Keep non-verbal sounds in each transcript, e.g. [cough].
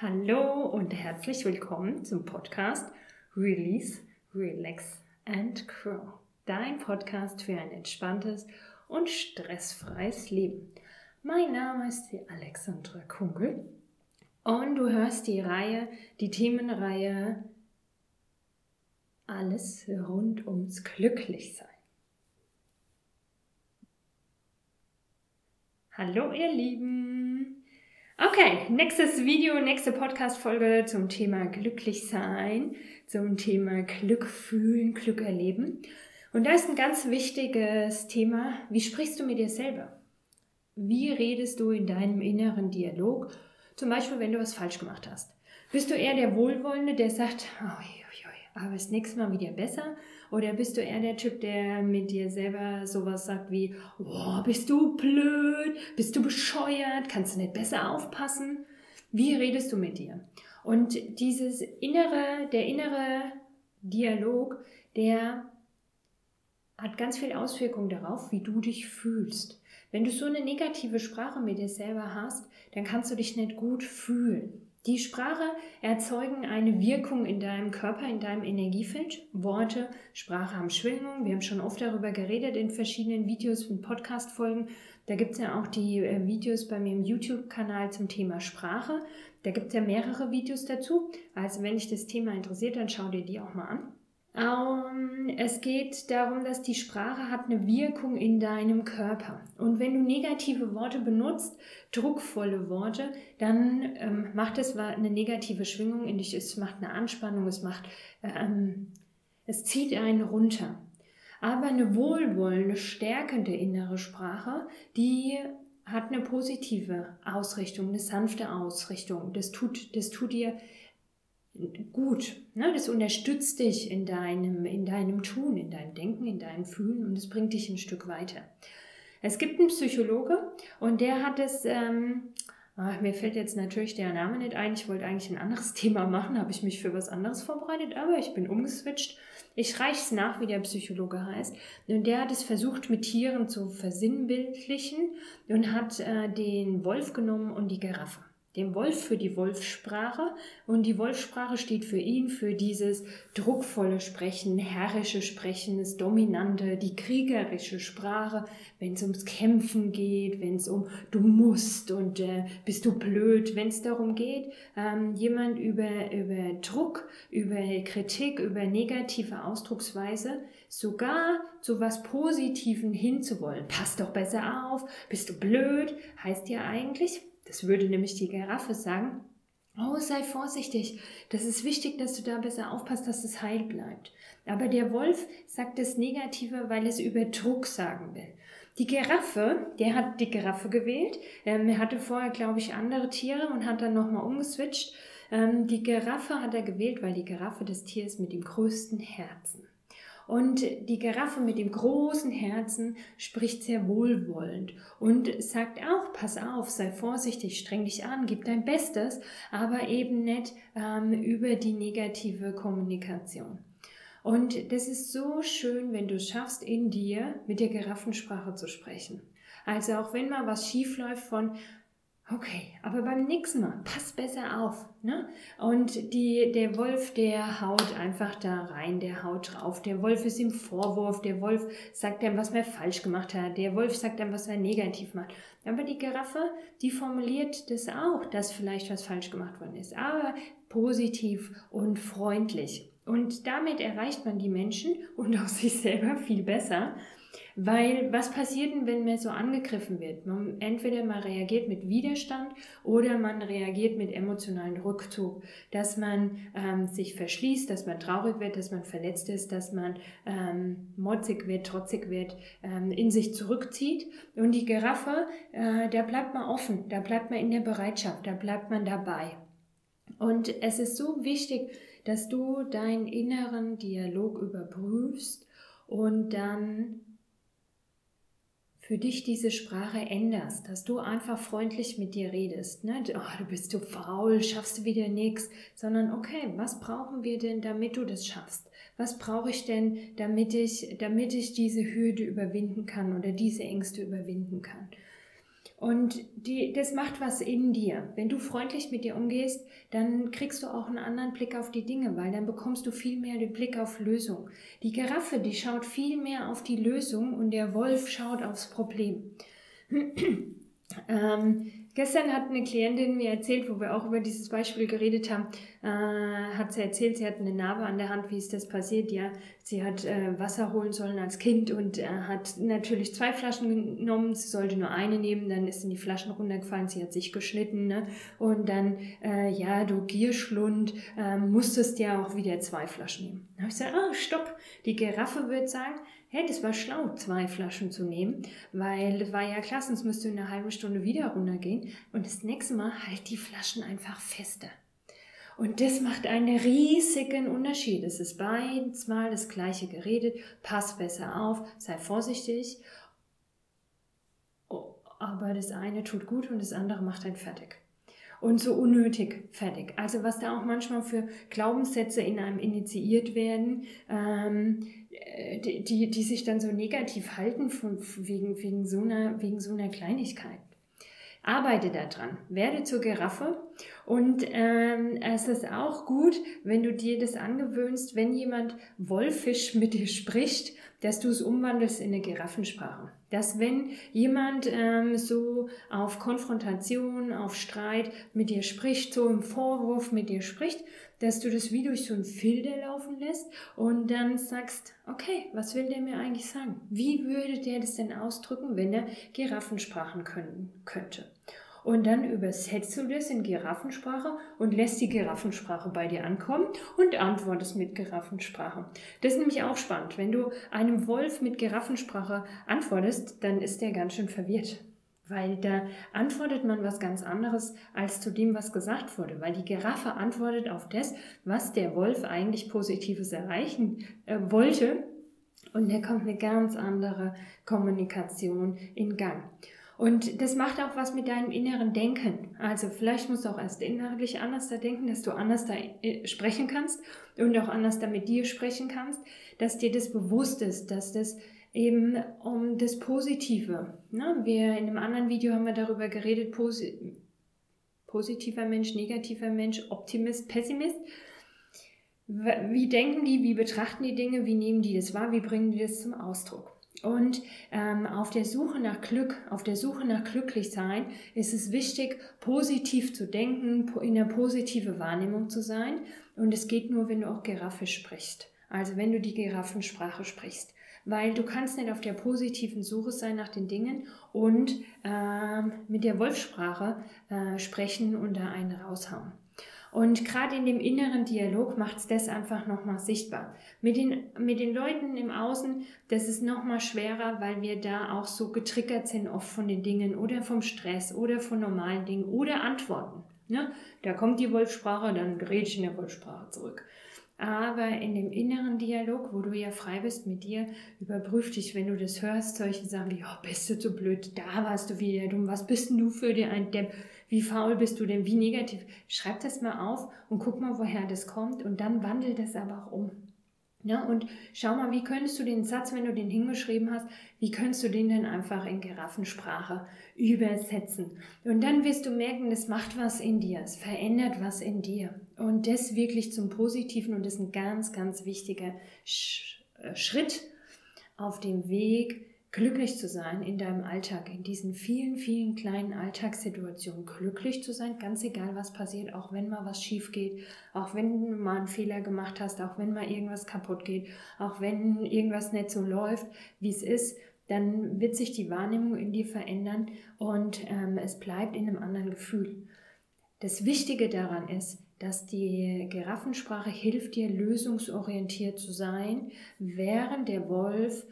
Hallo und herzlich willkommen zum Podcast Release, Relax and Grow. Dein Podcast für ein entspanntes und stressfreies Leben. Mein Name ist die Alexandra Kungel und du hörst die Reihe, die Themenreihe Alles rund ums Glücklichsein. Hallo ihr Lieben! Okay, nächstes Video, nächste Podcast-Folge zum Thema Glücklichsein, zum Thema Glück fühlen, Glück erleben. Und da ist ein ganz wichtiges Thema, wie sprichst du mit dir selber? Wie redest du in deinem inneren Dialog? Zum Beispiel, wenn du was falsch gemacht hast. Bist du eher der Wohlwollende, der sagt, oh, aber das nächste Mal wieder besser? Oder bist du eher der Typ, der mit dir selber sowas sagt wie, oh, bist du blöd? Bist du bescheuert? Kannst du nicht besser aufpassen? Wie redest du mit dir? Und dieses innere, der innere Dialog, der hat ganz viel Auswirkung darauf, wie du dich fühlst. Wenn du so eine negative Sprache mit dir selber hast, dann kannst du dich nicht gut fühlen. Die Sprache erzeugen eine Wirkung in deinem Körper, in deinem Energiefeld. Worte, Sprache haben Schwingung. Wir haben schon oft darüber geredet in verschiedenen Videos und Podcast-Folgen. Da gibt es ja auch die äh, Videos bei mir im YouTube-Kanal zum Thema Sprache. Da gibt es ja mehrere Videos dazu. Also wenn dich das Thema interessiert, dann schau dir die auch mal an. Ähm, es geht darum, dass die Sprache hat eine Wirkung in deinem Körper. Und wenn du negative Worte benutzt, druckvolle Worte, dann ähm, macht es eine negative Schwingung in dich. Es macht eine Anspannung, es macht, ähm, es zieht einen runter. Aber eine wohlwollende, stärkende innere Sprache, die hat eine positive Ausrichtung, eine sanfte Ausrichtung. Das tut, das tut dir gut. Ne? Das unterstützt dich in deinem, in deinem Tun, in deinem Denken, in deinem Fühlen und es bringt dich ein Stück weiter. Es gibt einen Psychologe und der hat es, ähm, ach, mir fällt jetzt natürlich der Name nicht ein, ich wollte eigentlich ein anderes [laughs] Thema machen, habe ich mich für was anderes vorbereitet, aber ich bin umgeswitcht. Ich reiche es nach, wie der Psychologe heißt. Und der hat es versucht, mit Tieren zu versinnbildlichen und hat äh, den Wolf genommen und die Giraffe dem Wolf für die Wolfssprache und die Wolfssprache steht für ihn für dieses druckvolle Sprechen, herrische Sprechen, das Dominante, die kriegerische Sprache, wenn es ums Kämpfen geht, wenn es um du musst und äh, bist du blöd, wenn es darum geht, ähm, jemand über, über Druck, über Kritik, über negative Ausdrucksweise sogar zu was Positiven hinzuwollen. Pass doch besser auf, bist du blöd, heißt ja eigentlich, das würde nämlich die Giraffe sagen, oh, sei vorsichtig, das ist wichtig, dass du da besser aufpasst, dass es heil bleibt. Aber der Wolf sagt das Negative, weil es über Druck sagen will. Die Giraffe, der hat die Giraffe gewählt. Ähm, er hatte vorher, glaube ich, andere Tiere und hat dann nochmal umgeswitcht. Ähm, die Giraffe hat er gewählt, weil die Giraffe das Tier ist mit dem größten Herzen. Und die Giraffe mit dem großen Herzen spricht sehr wohlwollend und sagt auch, pass auf, sei vorsichtig, streng dich an, gib dein Bestes, aber eben nicht ähm, über die negative Kommunikation. Und das ist so schön, wenn du schaffst, in dir mit der Giraffensprache zu sprechen. Also auch wenn mal was schief läuft von, Okay, aber beim nächsten Mal pass besser auf. Ne? Und die, der Wolf, der haut einfach da rein, der haut drauf. Der Wolf ist im Vorwurf, der Wolf sagt einem, was man falsch gemacht hat. Der Wolf sagt einem, was er negativ macht. Aber die Giraffe, die formuliert das auch, dass vielleicht was falsch gemacht worden ist. Aber positiv und freundlich. Und damit erreicht man die Menschen und auch sich selber viel besser. Weil was passiert denn, wenn man so angegriffen wird? Man, entweder man reagiert mit Widerstand oder man reagiert mit emotionalen Rückzug, dass man ähm, sich verschließt, dass man traurig wird, dass man verletzt ist, dass man ähm, motzig wird, trotzig wird, ähm, in sich zurückzieht. Und die Giraffe, äh, da bleibt man offen, da bleibt man in der Bereitschaft, da bleibt man dabei. Und es ist so wichtig, dass du deinen inneren Dialog überprüfst und dann für dich diese Sprache änderst, dass du einfach freundlich mit dir redest. Ne? Oh, du bist so faul, schaffst du wieder nichts, sondern okay, was brauchen wir denn, damit du das schaffst? Was brauche ich denn, damit ich, damit ich diese Hürde überwinden kann oder diese Ängste überwinden kann? Und die, das macht was in dir. Wenn du freundlich mit dir umgehst, dann kriegst du auch einen anderen Blick auf die Dinge, weil dann bekommst du viel mehr den Blick auf Lösung. Die Giraffe, die schaut viel mehr auf die Lösung und der Wolf schaut aufs Problem. [clears throat] ähm, Gestern hat eine Klientin mir erzählt, wo wir auch über dieses Beispiel geredet haben, äh, hat sie erzählt, sie hat eine Narbe an der Hand, wie ist das passiert? Ja, sie hat äh, Wasser holen sollen als Kind und äh, hat natürlich zwei Flaschen genommen, sie sollte nur eine nehmen, dann ist in die Flaschen runtergefallen, sie hat sich geschnitten ne? und dann, äh, ja, du Gierschlund, äh, musstest ja auch wieder zwei Flaschen nehmen. Dann habe ich gesagt, oh, stopp, die Giraffe wird sagen, hey, das war schlau, zwei Flaschen zu nehmen, weil das war ja klar, sonst müsst du in einer halben Stunde wieder runtergehen und das nächste Mal halt die Flaschen einfach fester. Und das macht einen riesigen Unterschied. Es ist beides mal das gleiche geredet. Pass besser auf, sei vorsichtig. Oh, aber das eine tut gut und das andere macht einen fertig. Und so unnötig fertig. Also was da auch manchmal für Glaubenssätze in einem initiiert werden, ähm, äh, die, die, die sich dann so negativ halten von, wegen, wegen, so einer, wegen so einer Kleinigkeit. Arbeite daran, werde zur Giraffe und ähm, es ist auch gut, wenn du dir das angewöhnst, wenn jemand wolfisch mit dir spricht, dass du es umwandelst in eine Giraffensprache. Dass wenn jemand ähm, so auf Konfrontation, auf Streit mit dir spricht, so im Vorwurf mit dir spricht, dass du das wie durch so ein Filter laufen lässt und dann sagst, okay, was will der mir eigentlich sagen? Wie würde der das denn ausdrücken, wenn er Giraffensprachen können, könnte? Und dann übersetzt du das in Giraffensprache und lässt die Giraffensprache bei dir ankommen und antwortest mit Giraffensprache. Das ist nämlich auch spannend. Wenn du einem Wolf mit Giraffensprache antwortest, dann ist der ganz schön verwirrt. Weil da antwortet man was ganz anderes als zu dem, was gesagt wurde. Weil die Giraffe antwortet auf das, was der Wolf eigentlich Positives erreichen äh, wollte. Und da kommt eine ganz andere Kommunikation in Gang. Und das macht auch was mit deinem inneren Denken. Also vielleicht musst du auch erst innerlich anders da denken, dass du anders da äh, sprechen kannst und auch anders da mit dir sprechen kannst, dass dir das bewusst ist, dass das eben um das Positive. Ne? Wir in einem anderen Video haben wir darüber geredet, posi positiver Mensch, negativer Mensch, Optimist, Pessimist. Wie denken die, wie betrachten die Dinge, wie nehmen die das wahr, wie bringen die das zum Ausdruck? Und ähm, auf der Suche nach Glück, auf der Suche nach Glücklichsein ist es wichtig, positiv zu denken, in der positive Wahrnehmung zu sein. Und es geht nur, wenn du auch Giraffe sprichst. Also wenn du die Giraffensprache sprichst. Weil du kannst nicht auf der positiven Suche sein nach den Dingen und ähm, mit der Wolfsprache äh, sprechen und da einen raushauen. Und gerade in dem inneren Dialog macht es das einfach nochmal sichtbar. Mit den, mit den Leuten im Außen, das ist nochmal schwerer, weil wir da auch so getriggert sind oft von den Dingen oder vom Stress oder von normalen Dingen oder Antworten. Ne? Da kommt die Wolfsprache, dann gerät ich in der Wolfsprache zurück. Aber in dem inneren Dialog, wo du ja frei bist mit dir, überprüf dich, wenn du das hörst, solche Sachen wie, oh, bist du zu blöd, da warst du wieder dumm, was bist denn du für dir ein Depp, wie faul bist du denn, wie negativ. Schreib das mal auf und guck mal, woher das kommt und dann wandel das aber auch um. Ja, und schau mal, wie könntest du den Satz, wenn du den hingeschrieben hast, wie könntest du den denn einfach in Giraffensprache übersetzen? Und dann wirst du merken, das macht was in dir, es verändert was in dir. Und das wirklich zum Positiven und das ist ein ganz, ganz wichtiger äh, Schritt auf dem Weg, glücklich zu sein in deinem Alltag, in diesen vielen, vielen kleinen Alltagssituationen, glücklich zu sein, ganz egal was passiert, auch wenn mal was schief geht, auch wenn du mal einen Fehler gemacht hast, auch wenn mal irgendwas kaputt geht, auch wenn irgendwas nicht so läuft, wie es ist, dann wird sich die Wahrnehmung in dir verändern und ähm, es bleibt in einem anderen Gefühl. Das Wichtige daran ist, dass die Giraffensprache hilft dir, lösungsorientiert zu sein, während der Wolf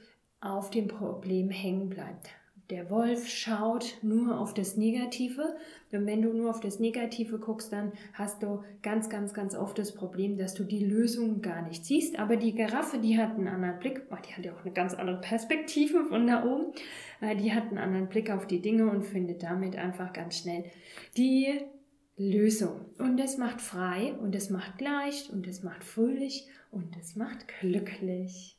auf dem Problem hängen bleibt. Der Wolf schaut nur auf das Negative und wenn du nur auf das Negative guckst, dann hast du ganz, ganz, ganz oft das Problem, dass du die Lösung gar nicht siehst. Aber die Giraffe, die hat einen anderen Blick, oh, die hat ja auch eine ganz andere Perspektive von da oben, äh, die hat einen anderen Blick auf die Dinge und findet damit einfach ganz schnell die Lösung. Und es macht frei und es macht leicht und es macht fröhlich und es macht glücklich.